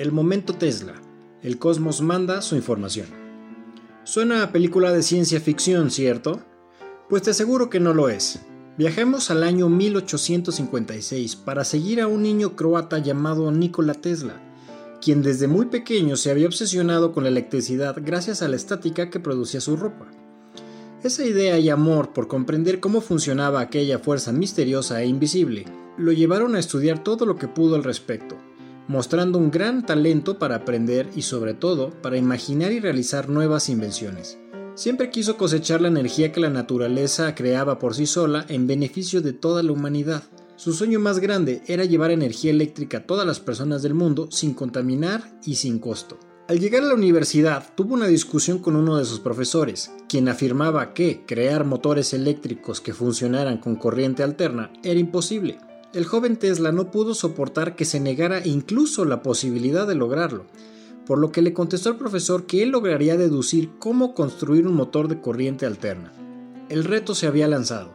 El momento Tesla. El cosmos manda su información. Suena a película de ciencia ficción, ¿cierto? Pues te aseguro que no lo es. Viajemos al año 1856 para seguir a un niño croata llamado Nikola Tesla, quien desde muy pequeño se había obsesionado con la electricidad gracias a la estática que producía su ropa. Esa idea y amor por comprender cómo funcionaba aquella fuerza misteriosa e invisible lo llevaron a estudiar todo lo que pudo al respecto, mostrando un gran talento para aprender y sobre todo para imaginar y realizar nuevas invenciones. Siempre quiso cosechar la energía que la naturaleza creaba por sí sola en beneficio de toda la humanidad. Su sueño más grande era llevar energía eléctrica a todas las personas del mundo sin contaminar y sin costo. Al llegar a la universidad tuvo una discusión con uno de sus profesores, quien afirmaba que crear motores eléctricos que funcionaran con corriente alterna era imposible el joven Tesla no pudo soportar que se negara incluso la posibilidad de lograrlo, por lo que le contestó al profesor que él lograría deducir cómo construir un motor de corriente alterna. El reto se había lanzado.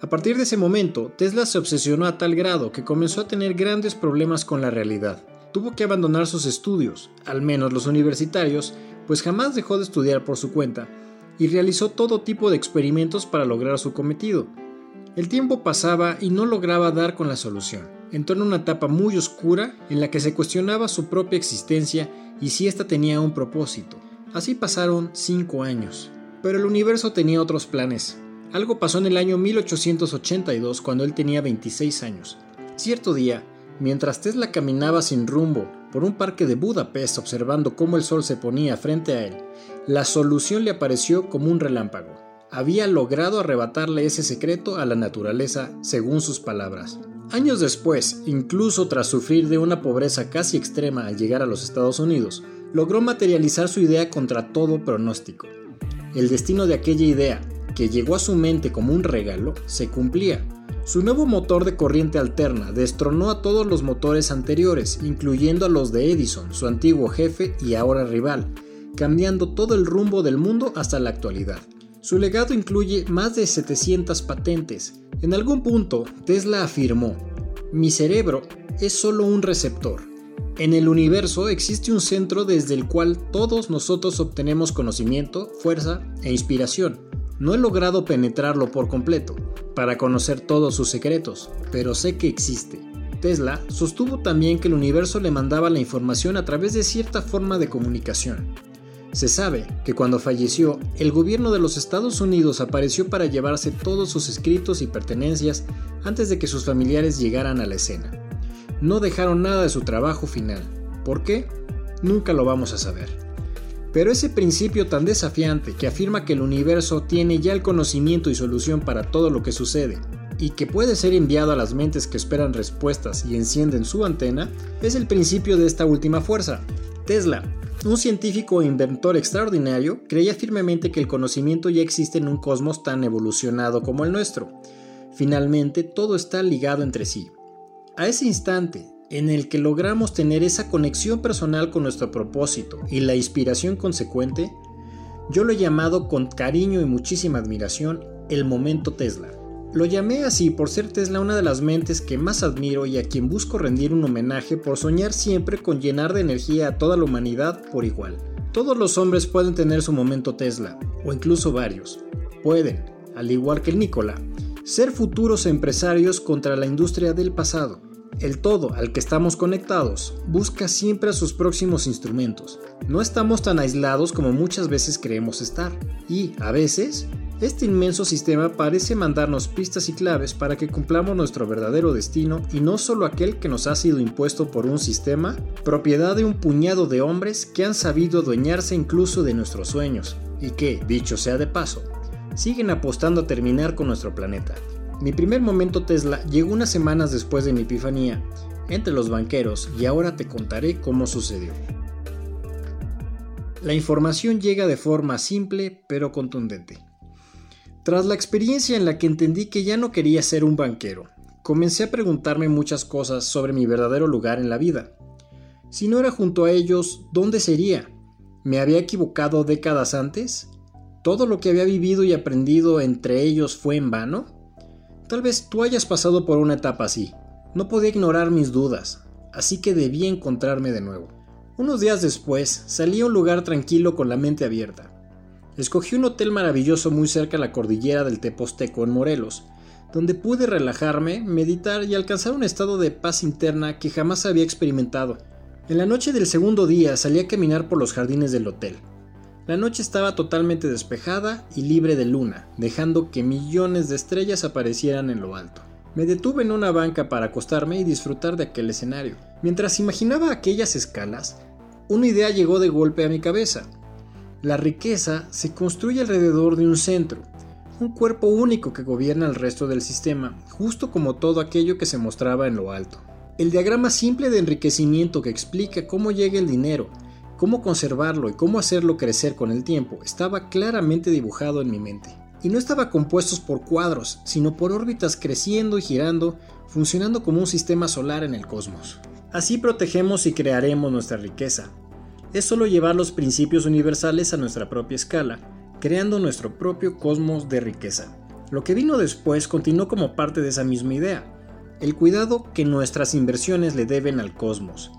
A partir de ese momento, Tesla se obsesionó a tal grado que comenzó a tener grandes problemas con la realidad. Tuvo que abandonar sus estudios, al menos los universitarios, pues jamás dejó de estudiar por su cuenta, y realizó todo tipo de experimentos para lograr su cometido. El tiempo pasaba y no lograba dar con la solución. Entró en una etapa muy oscura en la que se cuestionaba su propia existencia y si ésta tenía un propósito. Así pasaron cinco años. Pero el universo tenía otros planes. Algo pasó en el año 1882 cuando él tenía 26 años. Cierto día, mientras Tesla caminaba sin rumbo por un parque de Budapest observando cómo el sol se ponía frente a él, la solución le apareció como un relámpago había logrado arrebatarle ese secreto a la naturaleza, según sus palabras. Años después, incluso tras sufrir de una pobreza casi extrema al llegar a los Estados Unidos, logró materializar su idea contra todo pronóstico. El destino de aquella idea, que llegó a su mente como un regalo, se cumplía. Su nuevo motor de corriente alterna destronó a todos los motores anteriores, incluyendo a los de Edison, su antiguo jefe y ahora rival, cambiando todo el rumbo del mundo hasta la actualidad. Su legado incluye más de 700 patentes. En algún punto, Tesla afirmó, mi cerebro es solo un receptor. En el universo existe un centro desde el cual todos nosotros obtenemos conocimiento, fuerza e inspiración. No he logrado penetrarlo por completo, para conocer todos sus secretos, pero sé que existe. Tesla sostuvo también que el universo le mandaba la información a través de cierta forma de comunicación. Se sabe que cuando falleció, el gobierno de los Estados Unidos apareció para llevarse todos sus escritos y pertenencias antes de que sus familiares llegaran a la escena. No dejaron nada de su trabajo final. ¿Por qué? Nunca lo vamos a saber. Pero ese principio tan desafiante que afirma que el universo tiene ya el conocimiento y solución para todo lo que sucede, y que puede ser enviado a las mentes que esperan respuestas y encienden su antena, es el principio de esta última fuerza. Tesla, un científico e inventor extraordinario creía firmemente que el conocimiento ya existe en un cosmos tan evolucionado como el nuestro. Finalmente, todo está ligado entre sí. A ese instante, en el que logramos tener esa conexión personal con nuestro propósito y la inspiración consecuente, yo lo he llamado con cariño y muchísima admiración el momento Tesla. Lo llamé así por ser Tesla una de las mentes que más admiro y a quien busco rendir un homenaje por soñar siempre con llenar de energía a toda la humanidad por igual. Todos los hombres pueden tener su momento Tesla, o incluso varios. Pueden, al igual que el Nikola, ser futuros empresarios contra la industria del pasado. El todo al que estamos conectados busca siempre a sus próximos instrumentos. No estamos tan aislados como muchas veces creemos estar. Y, a veces, este inmenso sistema parece mandarnos pistas y claves para que cumplamos nuestro verdadero destino y no solo aquel que nos ha sido impuesto por un sistema, propiedad de un puñado de hombres que han sabido adueñarse incluso de nuestros sueños y que, dicho sea de paso, siguen apostando a terminar con nuestro planeta. Mi primer momento Tesla llegó unas semanas después de mi epifanía, entre los banqueros, y ahora te contaré cómo sucedió. La información llega de forma simple pero contundente. Tras la experiencia en la que entendí que ya no quería ser un banquero, comencé a preguntarme muchas cosas sobre mi verdadero lugar en la vida. Si no era junto a ellos, ¿dónde sería? ¿Me había equivocado décadas antes? ¿Todo lo que había vivido y aprendido entre ellos fue en vano? Tal vez tú hayas pasado por una etapa así. No podía ignorar mis dudas, así que debía encontrarme de nuevo. Unos días después, salí a un lugar tranquilo con la mente abierta. Escogí un hotel maravilloso muy cerca de la cordillera del Teposteco en Morelos, donde pude relajarme, meditar y alcanzar un estado de paz interna que jamás había experimentado. En la noche del segundo día salí a caminar por los jardines del hotel. La noche estaba totalmente despejada y libre de luna, dejando que millones de estrellas aparecieran en lo alto. Me detuve en una banca para acostarme y disfrutar de aquel escenario. Mientras imaginaba aquellas escalas, una idea llegó de golpe a mi cabeza. La riqueza se construye alrededor de un centro, un cuerpo único que gobierna el resto del sistema, justo como todo aquello que se mostraba en lo alto. El diagrama simple de enriquecimiento que explica cómo llega el dinero, cómo conservarlo y cómo hacerlo crecer con el tiempo estaba claramente dibujado en mi mente. Y no estaba compuesto por cuadros, sino por órbitas creciendo y girando, funcionando como un sistema solar en el cosmos. Así protegemos y crearemos nuestra riqueza. Es solo llevar los principios universales a nuestra propia escala, creando nuestro propio cosmos de riqueza. Lo que vino después continuó como parte de esa misma idea, el cuidado que nuestras inversiones le deben al cosmos.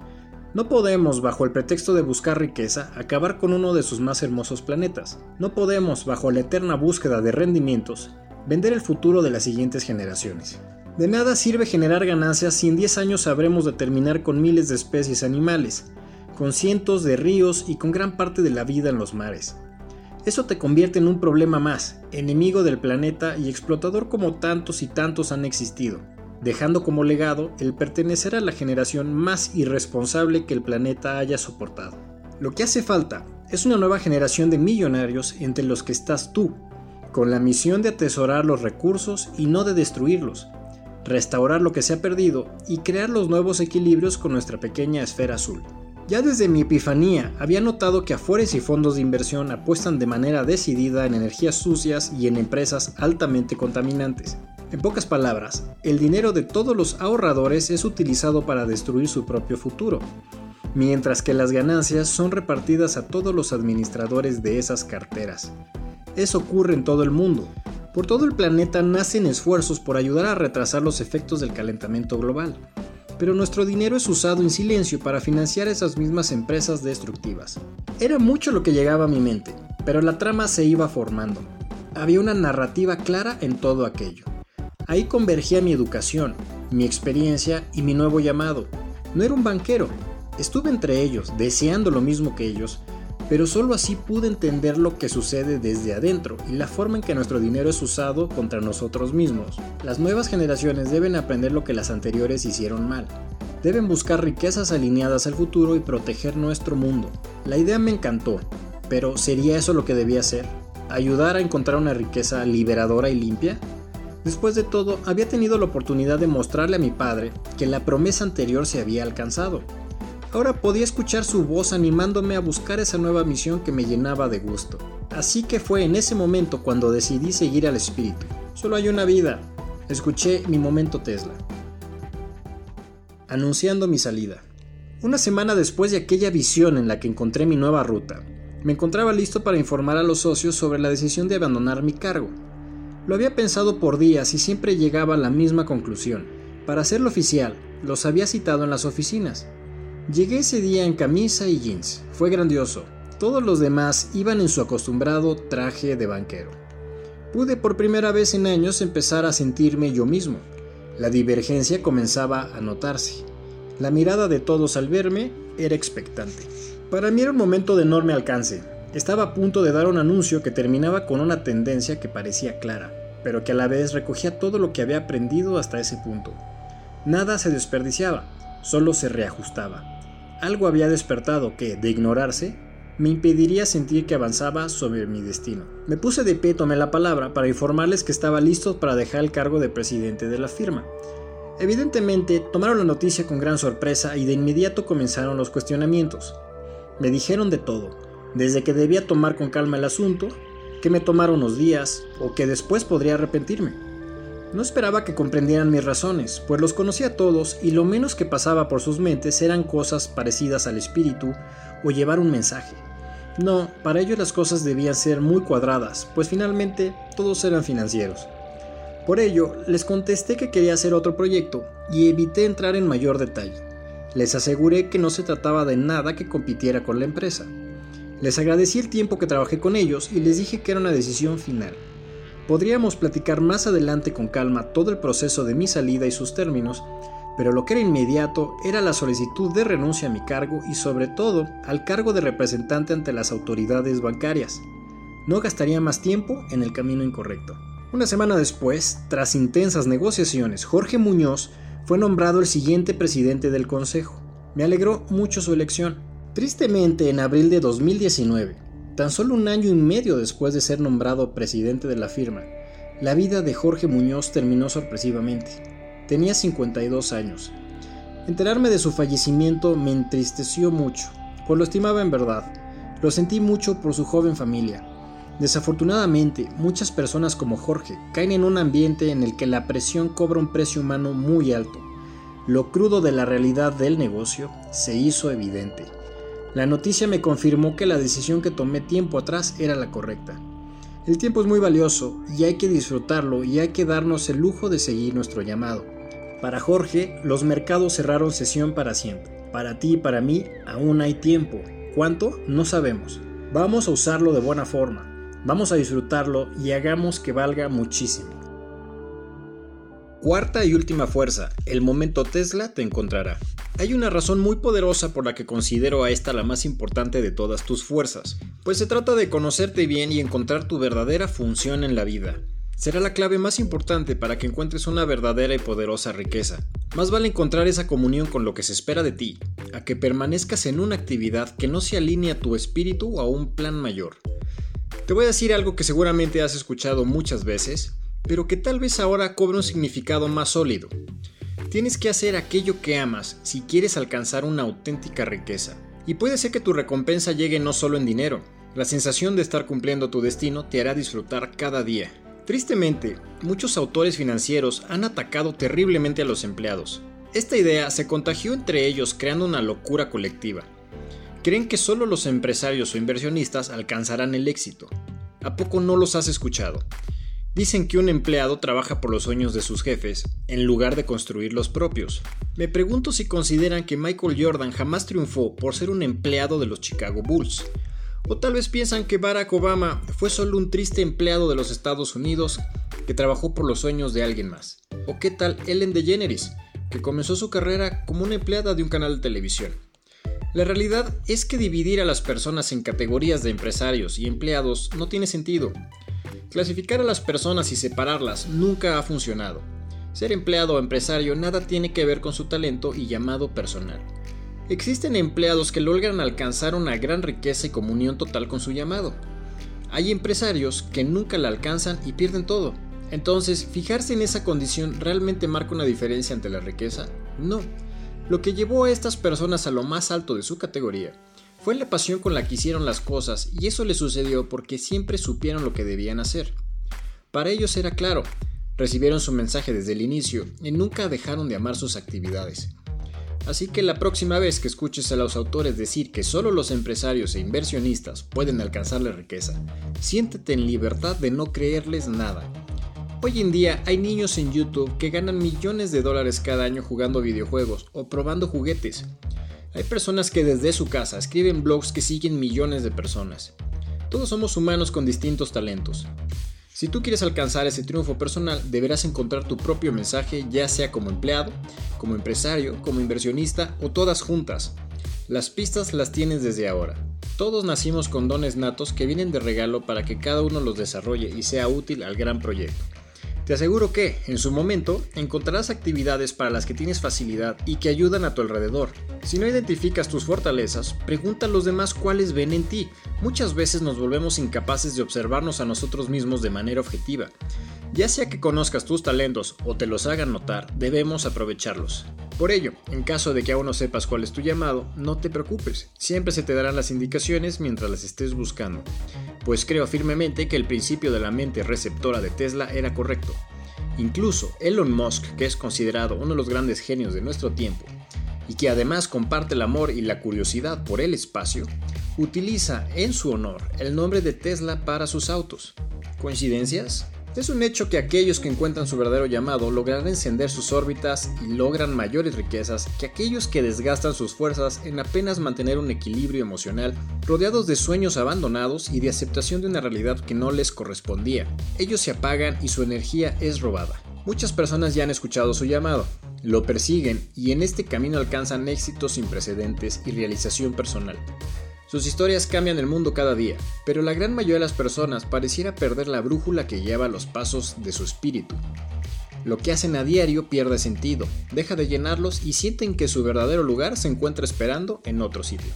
No podemos, bajo el pretexto de buscar riqueza, acabar con uno de sus más hermosos planetas. No podemos, bajo la eterna búsqueda de rendimientos, vender el futuro de las siguientes generaciones. De nada sirve generar ganancias si en 10 años sabremos de terminar con miles de especies animales, con cientos de ríos y con gran parte de la vida en los mares. Eso te convierte en un problema más, enemigo del planeta y explotador como tantos y tantos han existido, dejando como legado el pertenecer a la generación más irresponsable que el planeta haya soportado. Lo que hace falta es una nueva generación de millonarios entre los que estás tú, con la misión de atesorar los recursos y no de destruirlos, restaurar lo que se ha perdido y crear los nuevos equilibrios con nuestra pequeña esfera azul. Ya desde mi epifanía había notado que afores y fondos de inversión apuestan de manera decidida en energías sucias y en empresas altamente contaminantes. En pocas palabras, el dinero de todos los ahorradores es utilizado para destruir su propio futuro, mientras que las ganancias son repartidas a todos los administradores de esas carteras. Eso ocurre en todo el mundo. Por todo el planeta nacen esfuerzos por ayudar a retrasar los efectos del calentamiento global pero nuestro dinero es usado en silencio para financiar esas mismas empresas destructivas. Era mucho lo que llegaba a mi mente, pero la trama se iba formando. Había una narrativa clara en todo aquello. Ahí convergía mi educación, mi experiencia y mi nuevo llamado. No era un banquero, estuve entre ellos, deseando lo mismo que ellos, pero solo así pude entender lo que sucede desde adentro y la forma en que nuestro dinero es usado contra nosotros mismos. Las nuevas generaciones deben aprender lo que las anteriores hicieron mal. Deben buscar riquezas alineadas al futuro y proteger nuestro mundo. La idea me encantó, pero ¿sería eso lo que debía hacer? ¿Ayudar a encontrar una riqueza liberadora y limpia? Después de todo, había tenido la oportunidad de mostrarle a mi padre que la promesa anterior se había alcanzado Ahora podía escuchar su voz animándome a buscar esa nueva misión que me llenaba de gusto. Así que fue en ese momento cuando decidí seguir al espíritu. Solo hay una vida. Escuché mi momento Tesla. Anunciando mi salida. Una semana después de aquella visión en la que encontré mi nueva ruta, me encontraba listo para informar a los socios sobre la decisión de abandonar mi cargo. Lo había pensado por días y siempre llegaba a la misma conclusión. Para hacerlo oficial, los había citado en las oficinas. Llegué ese día en camisa y jeans. Fue grandioso. Todos los demás iban en su acostumbrado traje de banquero. Pude por primera vez en años empezar a sentirme yo mismo. La divergencia comenzaba a notarse. La mirada de todos al verme era expectante. Para mí era un momento de enorme alcance. Estaba a punto de dar un anuncio que terminaba con una tendencia que parecía clara, pero que a la vez recogía todo lo que había aprendido hasta ese punto. Nada se desperdiciaba, solo se reajustaba. Algo había despertado que, de ignorarse, me impediría sentir que avanzaba sobre mi destino. Me puse de pie, tomé la palabra para informarles que estaba listo para dejar el cargo de presidente de la firma. Evidentemente, tomaron la noticia con gran sorpresa y de inmediato comenzaron los cuestionamientos. Me dijeron de todo, desde que debía tomar con calma el asunto, que me tomara unos días o que después podría arrepentirme. No esperaba que comprendieran mis razones, pues los conocía todos y lo menos que pasaba por sus mentes eran cosas parecidas al espíritu o llevar un mensaje. No, para ellos las cosas debían ser muy cuadradas, pues finalmente todos eran financieros. Por ello, les contesté que quería hacer otro proyecto y evité entrar en mayor detalle. Les aseguré que no se trataba de nada que compitiera con la empresa. Les agradecí el tiempo que trabajé con ellos y les dije que era una decisión final. Podríamos platicar más adelante con calma todo el proceso de mi salida y sus términos, pero lo que era inmediato era la solicitud de renuncia a mi cargo y sobre todo al cargo de representante ante las autoridades bancarias. No gastaría más tiempo en el camino incorrecto. Una semana después, tras intensas negociaciones, Jorge Muñoz fue nombrado el siguiente presidente del Consejo. Me alegró mucho su elección. Tristemente, en abril de 2019, tan solo un año y medio después de ser nombrado presidente de la firma, la vida de Jorge Muñoz terminó sorpresivamente. Tenía 52 años. Enterarme de su fallecimiento me entristeció mucho, pues lo estimaba en verdad. Lo sentí mucho por su joven familia. Desafortunadamente, muchas personas como Jorge caen en un ambiente en el que la presión cobra un precio humano muy alto. Lo crudo de la realidad del negocio se hizo evidente. La noticia me confirmó que la decisión que tomé tiempo atrás era la correcta. El tiempo es muy valioso y hay que disfrutarlo y hay que darnos el lujo de seguir nuestro llamado. Para Jorge, los mercados cerraron sesión para siempre. Para ti y para mí, aún hay tiempo. ¿Cuánto? No sabemos. Vamos a usarlo de buena forma. Vamos a disfrutarlo y hagamos que valga muchísimo. Cuarta y última fuerza, el momento Tesla te encontrará. Hay una razón muy poderosa por la que considero a esta la más importante de todas tus fuerzas, pues se trata de conocerte bien y encontrar tu verdadera función en la vida. Será la clave más importante para que encuentres una verdadera y poderosa riqueza. Más vale encontrar esa comunión con lo que se espera de ti, a que permanezcas en una actividad que no se alinee a tu espíritu o a un plan mayor. Te voy a decir algo que seguramente has escuchado muchas veces, pero que tal vez ahora cobre un significado más sólido. Tienes que hacer aquello que amas si quieres alcanzar una auténtica riqueza. Y puede ser que tu recompensa llegue no solo en dinero, la sensación de estar cumpliendo tu destino te hará disfrutar cada día. Tristemente, muchos autores financieros han atacado terriblemente a los empleados. Esta idea se contagió entre ellos creando una locura colectiva creen que solo los empresarios o inversionistas alcanzarán el éxito. ¿A poco no los has escuchado? Dicen que un empleado trabaja por los sueños de sus jefes, en lugar de construir los propios. Me pregunto si consideran que Michael Jordan jamás triunfó por ser un empleado de los Chicago Bulls. O tal vez piensan que Barack Obama fue solo un triste empleado de los Estados Unidos que trabajó por los sueños de alguien más. O qué tal Ellen DeGeneres, que comenzó su carrera como una empleada de un canal de televisión. La realidad es que dividir a las personas en categorías de empresarios y empleados no tiene sentido. Clasificar a las personas y separarlas nunca ha funcionado. Ser empleado o empresario nada tiene que ver con su talento y llamado personal. Existen empleados que logran alcanzar una gran riqueza y comunión total con su llamado. Hay empresarios que nunca la alcanzan y pierden todo. Entonces, ¿fijarse en esa condición realmente marca una diferencia ante la riqueza? No. Lo que llevó a estas personas a lo más alto de su categoría fue la pasión con la que hicieron las cosas y eso les sucedió porque siempre supieron lo que debían hacer. Para ellos era claro, recibieron su mensaje desde el inicio y nunca dejaron de amar sus actividades. Así que la próxima vez que escuches a los autores decir que solo los empresarios e inversionistas pueden alcanzar la riqueza, siéntete en libertad de no creerles nada Hoy en día hay niños en YouTube que ganan millones de dólares cada año jugando videojuegos o probando juguetes. Hay personas que desde su casa escriben blogs que siguen millones de personas. Todos somos humanos con distintos talentos. Si tú quieres alcanzar ese triunfo personal, deberás encontrar tu propio mensaje, ya sea como empleado, como empresario, como inversionista o todas juntas. Las pistas las tienes desde ahora. Todos nacimos con dones natos que vienen de regalo para que cada uno los desarrolle y sea útil al gran proyecto. Te aseguro que, en su momento, encontrarás actividades para las que tienes facilidad y que ayudan a tu alrededor. Si no identificas tus fortalezas, pregunta a los demás cuáles ven en ti. Muchas veces nos volvemos incapaces de observarnos a nosotros mismos de manera objetiva. Ya sea que conozcas tus talentos o te los hagan notar, debemos aprovecharlos. Por ello, en caso de que aún no sepas cuál es tu llamado, no te preocupes, siempre se te darán las indicaciones mientras las estés buscando pues creo firmemente que el principio de la mente receptora de Tesla era correcto. Incluso Elon Musk, que es considerado uno de los grandes genios de nuestro tiempo, y que además comparte el amor y la curiosidad por el espacio, utiliza en su honor el nombre de Tesla para sus autos. ¿Coincidencias? Es un hecho que aquellos que encuentran su verdadero llamado lograrán encender sus órbitas y logran mayores riquezas que aquellos que desgastan sus fuerzas en apenas mantener un equilibrio emocional, rodeados de sueños abandonados y de aceptación de una realidad que no les correspondía. Ellos se apagan y su energía es robada. Muchas personas ya han escuchado su llamado, lo persiguen y en este camino alcanzan éxitos sin precedentes y realización personal. Sus historias cambian el mundo cada día, pero la gran mayoría de las personas pareciera perder la brújula que lleva los pasos de su espíritu. Lo que hacen a diario pierde sentido, deja de llenarlos y sienten que su verdadero lugar se encuentra esperando en otro sitio.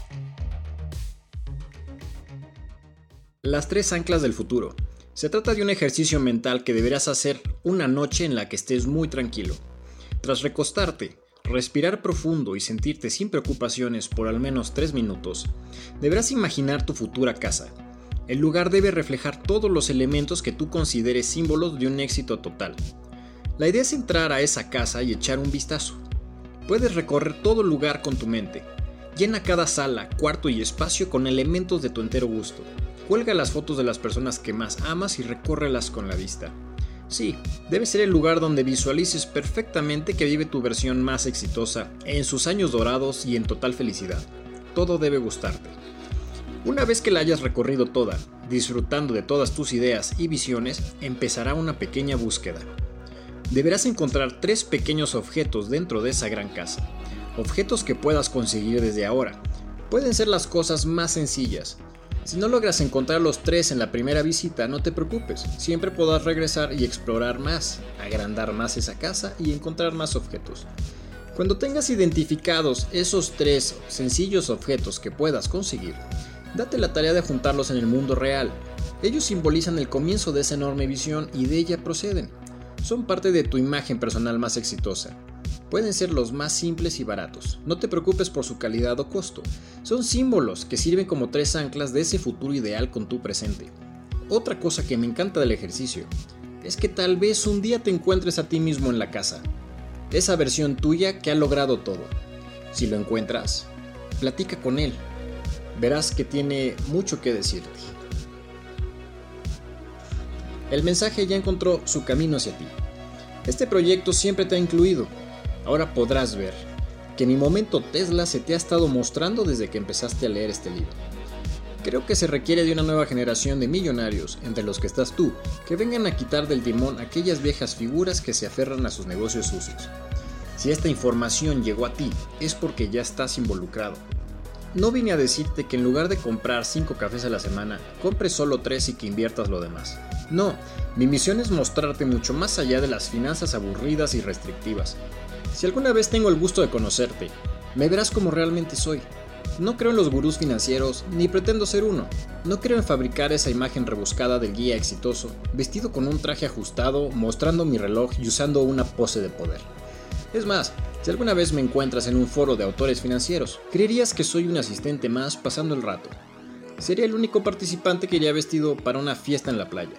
Las tres anclas del futuro. Se trata de un ejercicio mental que deberás hacer una noche en la que estés muy tranquilo. Tras recostarte, respirar profundo y sentirte sin preocupaciones por al menos 3 minutos, deberás imaginar tu futura casa. El lugar debe reflejar todos los elementos que tú consideres símbolos de un éxito total. La idea es entrar a esa casa y echar un vistazo. Puedes recorrer todo el lugar con tu mente. Llena cada sala, cuarto y espacio con elementos de tu entero gusto. Cuelga las fotos de las personas que más amas y recórrelas con la vista. Sí, debe ser el lugar donde visualices perfectamente que vive tu versión más exitosa, en sus años dorados y en total felicidad. Todo debe gustarte. Una vez que la hayas recorrido toda, disfrutando de todas tus ideas y visiones, empezará una pequeña búsqueda. Deberás encontrar tres pequeños objetos dentro de esa gran casa. Objetos que puedas conseguir desde ahora. Pueden ser las cosas más sencillas, si no logras encontrar los tres en la primera visita, no te preocupes, siempre podrás regresar y explorar más, agrandar más esa casa y encontrar más objetos. Cuando tengas identificados esos tres sencillos objetos que puedas conseguir, date la tarea de juntarlos en el mundo real. Ellos simbolizan el comienzo de esa enorme visión y de ella proceden. Son parte de tu imagen personal más exitosa. Pueden ser los más simples y baratos. No te preocupes por su calidad o costo. Son símbolos que sirven como tres anclas de ese futuro ideal con tu presente. Otra cosa que me encanta del ejercicio es que tal vez un día te encuentres a ti mismo en la casa. Esa versión tuya que ha logrado todo. Si lo encuentras, platica con él. Verás que tiene mucho que decirte. El mensaje ya encontró su camino hacia ti. Este proyecto siempre te ha incluido Ahora podrás ver que mi momento Tesla se te ha estado mostrando desde que empezaste a leer este libro. Creo que se requiere de una nueva generación de millonarios, entre los que estás tú, que vengan a quitar del timón aquellas viejas figuras que se aferran a sus negocios sucios. Si esta información llegó a ti, es porque ya estás involucrado. No vine a decirte que en lugar de comprar 5 cafés a la semana, compres solo 3 y que inviertas lo demás. No, mi misión es mostrarte mucho más allá de las finanzas aburridas y restrictivas, si alguna vez tengo el gusto de conocerte, me verás como realmente soy. No creo en los gurús financieros, ni pretendo ser uno. No creo en fabricar esa imagen rebuscada del guía exitoso, vestido con un traje ajustado, mostrando mi reloj y usando una pose de poder. Es más, si alguna vez me encuentras en un foro de autores financieros, creerías que soy un asistente más pasando el rato. Sería el único participante que iría vestido para una fiesta en la playa.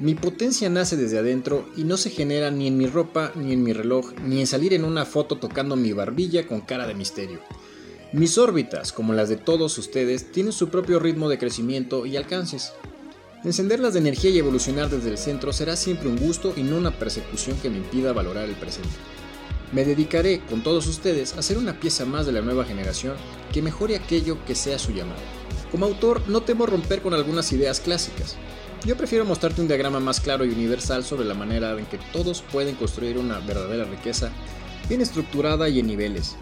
Mi potencia nace desde adentro y no se genera ni en mi ropa, ni en mi reloj, ni en salir en una foto tocando mi barbilla con cara de misterio. Mis órbitas, como las de todos ustedes, tienen su propio ritmo de crecimiento y alcances. Encenderlas de energía y evolucionar desde el centro será siempre un gusto y no una persecución que me impida valorar el presente. Me dedicaré, con todos ustedes, a ser una pieza más de la nueva generación que mejore aquello que sea su llamado. Como autor, no temo romper con algunas ideas clásicas, yo prefiero mostrarte un diagrama más claro y universal sobre la manera en que todos pueden construir una verdadera riqueza, bien estructurada y en niveles.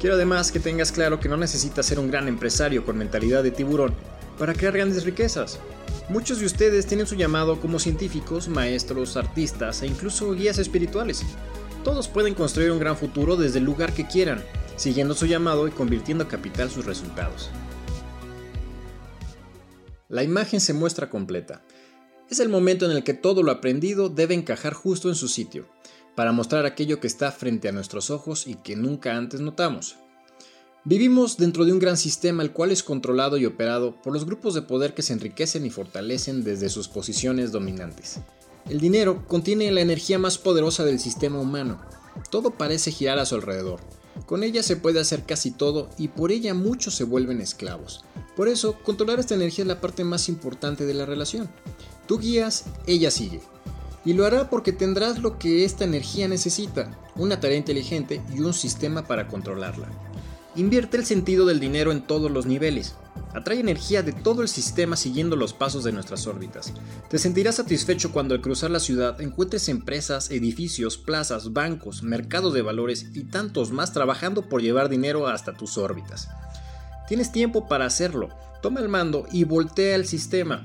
Quiero además que tengas claro que no necesitas ser un gran empresario con mentalidad de tiburón para crear grandes riquezas. Muchos de ustedes tienen su llamado como científicos, maestros, artistas e incluso guías espirituales. Todos pueden construir un gran futuro desde el lugar que quieran, siguiendo su llamado y convirtiendo a capital sus resultados. La imagen se muestra completa. Es el momento en el que todo lo aprendido debe encajar justo en su sitio, para mostrar aquello que está frente a nuestros ojos y que nunca antes notamos. Vivimos dentro de un gran sistema el cual es controlado y operado por los grupos de poder que se enriquecen y fortalecen desde sus posiciones dominantes. El dinero contiene la energía más poderosa del sistema humano. Todo parece girar a su alrededor. Con ella se puede hacer casi todo y por ella muchos se vuelven esclavos. Por eso, controlar esta energía es la parte más importante de la relación. Tú guías, ella sigue. Y lo hará porque tendrás lo que esta energía necesita, una tarea inteligente y un sistema para controlarla. Invierte el sentido del dinero en todos los niveles. Atrae energía de todo el sistema siguiendo los pasos de nuestras órbitas. Te sentirás satisfecho cuando al cruzar la ciudad encuentres empresas, edificios, plazas, bancos, mercados de valores y tantos más trabajando por llevar dinero hasta tus órbitas. Tienes tiempo para hacerlo. Toma el mando y voltea el sistema.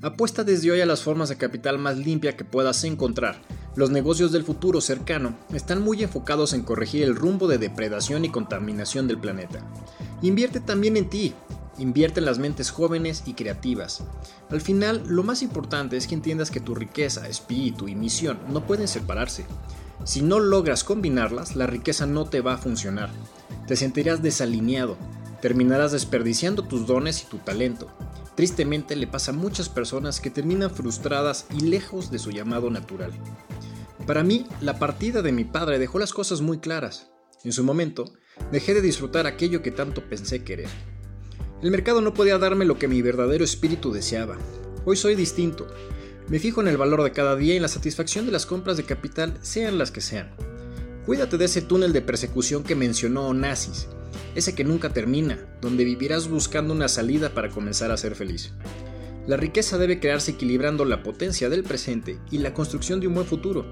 Apuesta desde hoy a las formas de capital más limpia que puedas encontrar. Los negocios del futuro cercano están muy enfocados en corregir el rumbo de depredación y contaminación del planeta. Invierte también en ti. Invierte en las mentes jóvenes y creativas. Al final, lo más importante es que entiendas que tu riqueza, espíritu y misión no pueden separarse. Si no logras combinarlas, la riqueza no te va a funcionar. Te sentirás desalineado, terminarás desperdiciando tus dones y tu talento. Tristemente le pasa a muchas personas que terminan frustradas y lejos de su llamado natural. Para mí, la partida de mi padre dejó las cosas muy claras. En su momento, dejé de disfrutar aquello que tanto pensé querer. El mercado no podía darme lo que mi verdadero espíritu deseaba. Hoy soy distinto. Me fijo en el valor de cada día y en la satisfacción de las compras de capital, sean las que sean. Cuídate de ese túnel de persecución que mencionó Onassis ese que nunca termina, donde vivirás buscando una salida para comenzar a ser feliz. La riqueza debe crearse equilibrando la potencia del presente y la construcción de un buen futuro.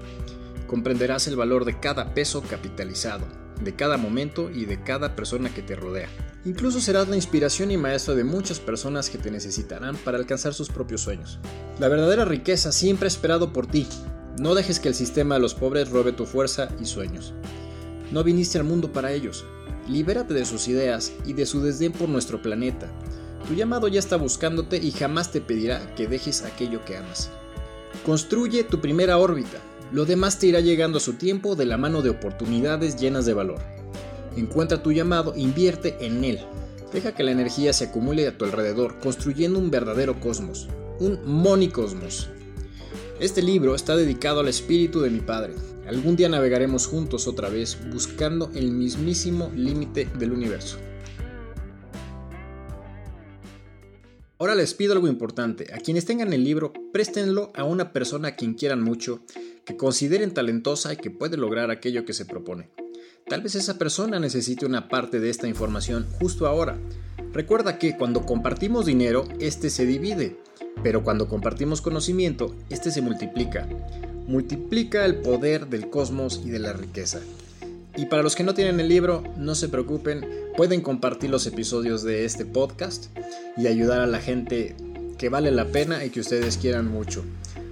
Comprenderás el valor de cada peso capitalizado, de cada momento y de cada persona que te rodea. Incluso serás la inspiración y maestro de muchas personas que te necesitarán para alcanzar sus propios sueños. La verdadera riqueza siempre esperado por ti. No dejes que el sistema de los pobres robe tu fuerza y sueños. No viniste al mundo para ellos, Libérate de sus ideas y de su desdén por nuestro planeta. Tu llamado ya está buscándote y jamás te pedirá que dejes aquello que amas. Construye tu primera órbita. Lo demás te irá llegando a su tiempo de la mano de oportunidades llenas de valor. Encuentra tu llamado, invierte en él. Deja que la energía se acumule a tu alrededor, construyendo un verdadero cosmos, un monicosmos. Este libro está dedicado al espíritu de mi padre, Algún día navegaremos juntos otra vez buscando el mismísimo límite del universo. Ahora les pido algo importante. A quienes tengan el libro, préstenlo a una persona a quien quieran mucho, que consideren talentosa y que puede lograr aquello que se propone. Tal vez esa persona necesite una parte de esta información justo ahora. Recuerda que cuando compartimos dinero, este se divide, pero cuando compartimos conocimiento, este se multiplica multiplica el poder del cosmos y de la riqueza. Y para los que no tienen el libro, no se preocupen, pueden compartir los episodios de este podcast y ayudar a la gente que vale la pena y que ustedes quieran mucho.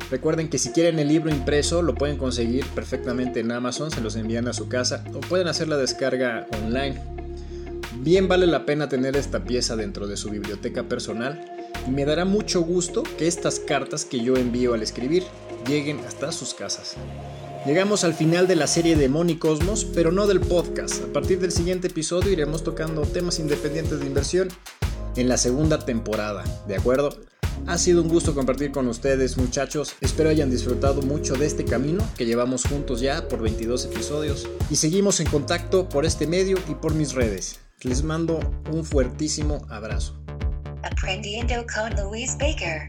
Recuerden que si quieren el libro impreso lo pueden conseguir perfectamente en Amazon, se los envían a su casa o pueden hacer la descarga online. Bien vale la pena tener esta pieza dentro de su biblioteca personal me dará mucho gusto que estas cartas que yo envío al escribir lleguen hasta sus casas. Llegamos al final de la serie de Money Cosmos, pero no del podcast. A partir del siguiente episodio iremos tocando temas independientes de inversión en la segunda temporada, ¿de acuerdo? Ha sido un gusto compartir con ustedes muchachos, espero hayan disfrutado mucho de este camino que llevamos juntos ya por 22 episodios y seguimos en contacto por este medio y por mis redes. Les mando un fuertísimo abrazo. Aprendiendo con Louise Baker.